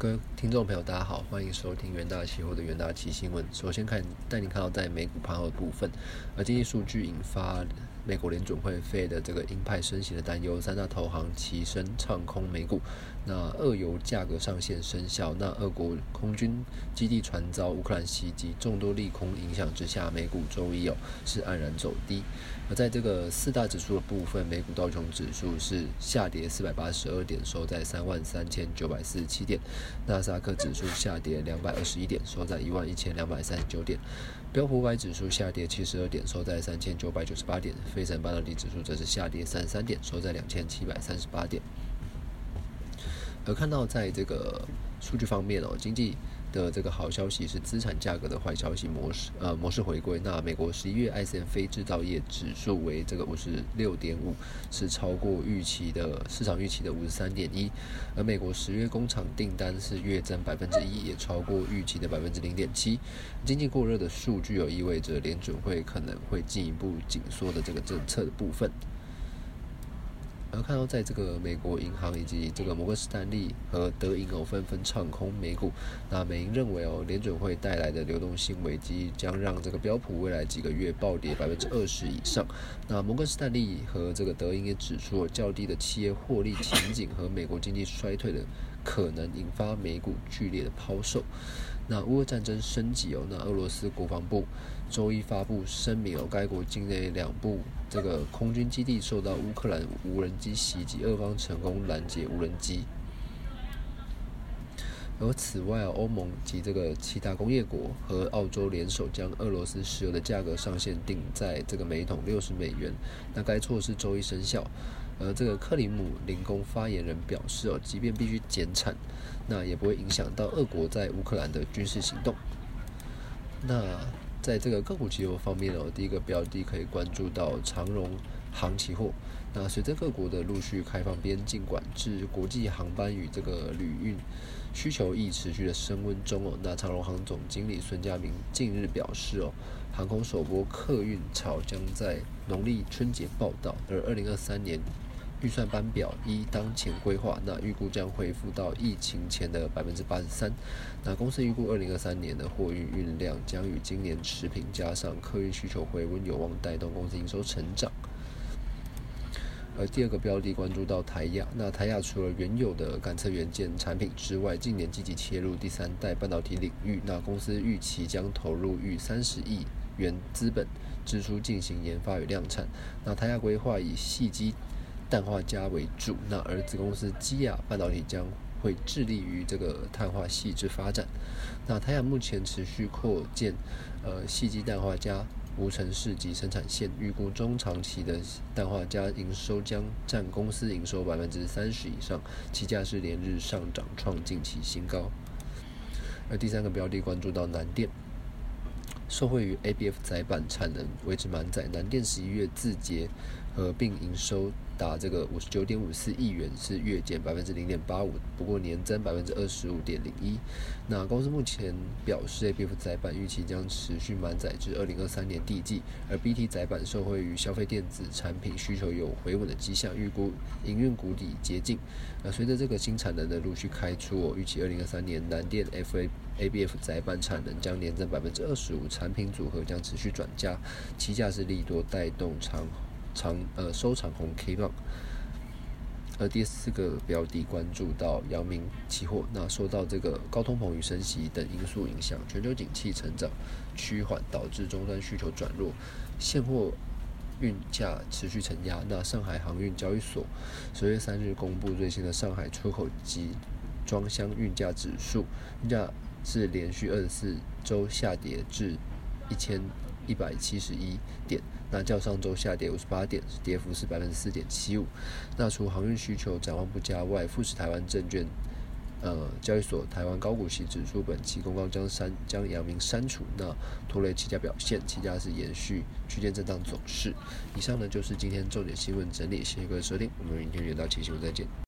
各位听众朋友，大家好，欢迎收听元大期货的元大期新闻。首先看带你看到在美股盘后的部分，而经济数据引发美国联准会费的这个鹰派升息的担忧，三大投行齐声唱空美股。那俄油价格上限生效，那俄国空军基地传遭乌克兰袭击，众多利空影响之下，美股周一哦是黯然走低。而在这个四大指数的部分，美股道琼指数是下跌四百八十二点，收在三万三千九百四十七点。纳斯达克指数下跌两百二十一点，收在一万一千两百三十九点。标普五百指数下跌七十二点，收在三千九百九十八点。费城半导体指数则是下跌三十三点，收在两千七百三十八点。而看到在这个数据方面哦，经济。的这个好消息是资产价格的坏消息模式，呃，模式回归。那美国十一月 ISM 非制造业指数为这个五十六点五，是超过预期的市场预期的五十三点一。而美国十月工厂订单是月增百分之一，也超过预期的百分之零点七。经济过热的数据有意味着联准会可能会进一步紧缩的这个政策的部分。看到，在这个美国银行以及这个摩根士丹利和德银哦纷纷唱空美股，那美银认为哦联准会带来的流动性危机将让这个标普未来几个月暴跌百分之二十以上。那摩根士丹利和这个德银也指出，较低的企业获利前景和美国经济衰退的可能引发美股剧烈的抛售。那乌俄战争升级哦，那俄罗斯国防部周一发布声明哦，该国境内两部这个空军基地受到乌克兰无人机袭击，俄方成功拦截无人机。而此外啊，欧盟及这个其他工业国和澳洲联手将俄罗斯石油的价格上限定在这个每桶六十美元。那该措施周一生效。而这个克里姆林宫发言人表示哦，即便必须减产，那也不会影响到俄国在乌克兰的军事行动。那在这个个股期货方面哦，第一个标的可以关注到长荣航期货。那随着各国的陆续开放边境管制，国际航班与这个旅运需求亦持续的升温中哦。那长荣航总经理孙家明近日表示哦，航空首波客运潮将在农历春节报道，而二零二三年。预算班表依当前规划，那预估将恢复到疫情前的百分之八十三。那公司预估二零二三年的货运运量将与今年持平，加上客运需求回温，有望带动公司营收成长。而第二个标的关注到台亚，那台亚除了原有的感测元件产品之外，近年积极切入第三代半导体领域。那公司预期将投入逾三十亿元资本支出进行研发与量产。那台亚规划以细基。氮化镓为主，那儿子公司基亚半导体将会致力于这个碳化系之发展。那台亚目前持续扩建呃细基氮化镓无尘室及生产线，预估中长期的氮化镓营收将占公司营收百分之三十以上，期价是连日上涨，创近期新高。而第三个标的关注到南电。受惠于 ABF 载板产能维持满载，南电十一月字节合并营收达这个五十九点五四亿元，是月减百分之零点八五，不过年增百分之二十五点零一。那公司目前表示，ABF 载板预期将持续满载至二零二三年第季，而 BT 载板受惠于消费电子产品需求有回稳的迹象，预估营运谷底接近。那随着这个新产能的陆续开出，我预期二零二三年南电 FA ABF 载板产能将年增百分之二十五。产品组合将持续转加，期价是利多带动长长呃收长红 K 棒。而第四个标的关注到阳明期货，那受到这个高通膨与升息等因素影响，全球景气成长趋缓，导致终端需求转弱，现货运价持续承压。那上海航运交易所十月三日公布最新的上海出口及装箱运价指数，运价。是连续二十四周下跌至一千一百七十一点，那较上周下跌五十八点，跌幅是百分之四点七五。那除航运需求展望不佳外，富士台湾证券呃交易所台湾高股息指数本期公告将删将阳明删除，那拖累期价表现，期价是延续区间震荡走势。以上呢就是今天重点新闻整理，谢谢各位收听，我们明天元到期新闻再见。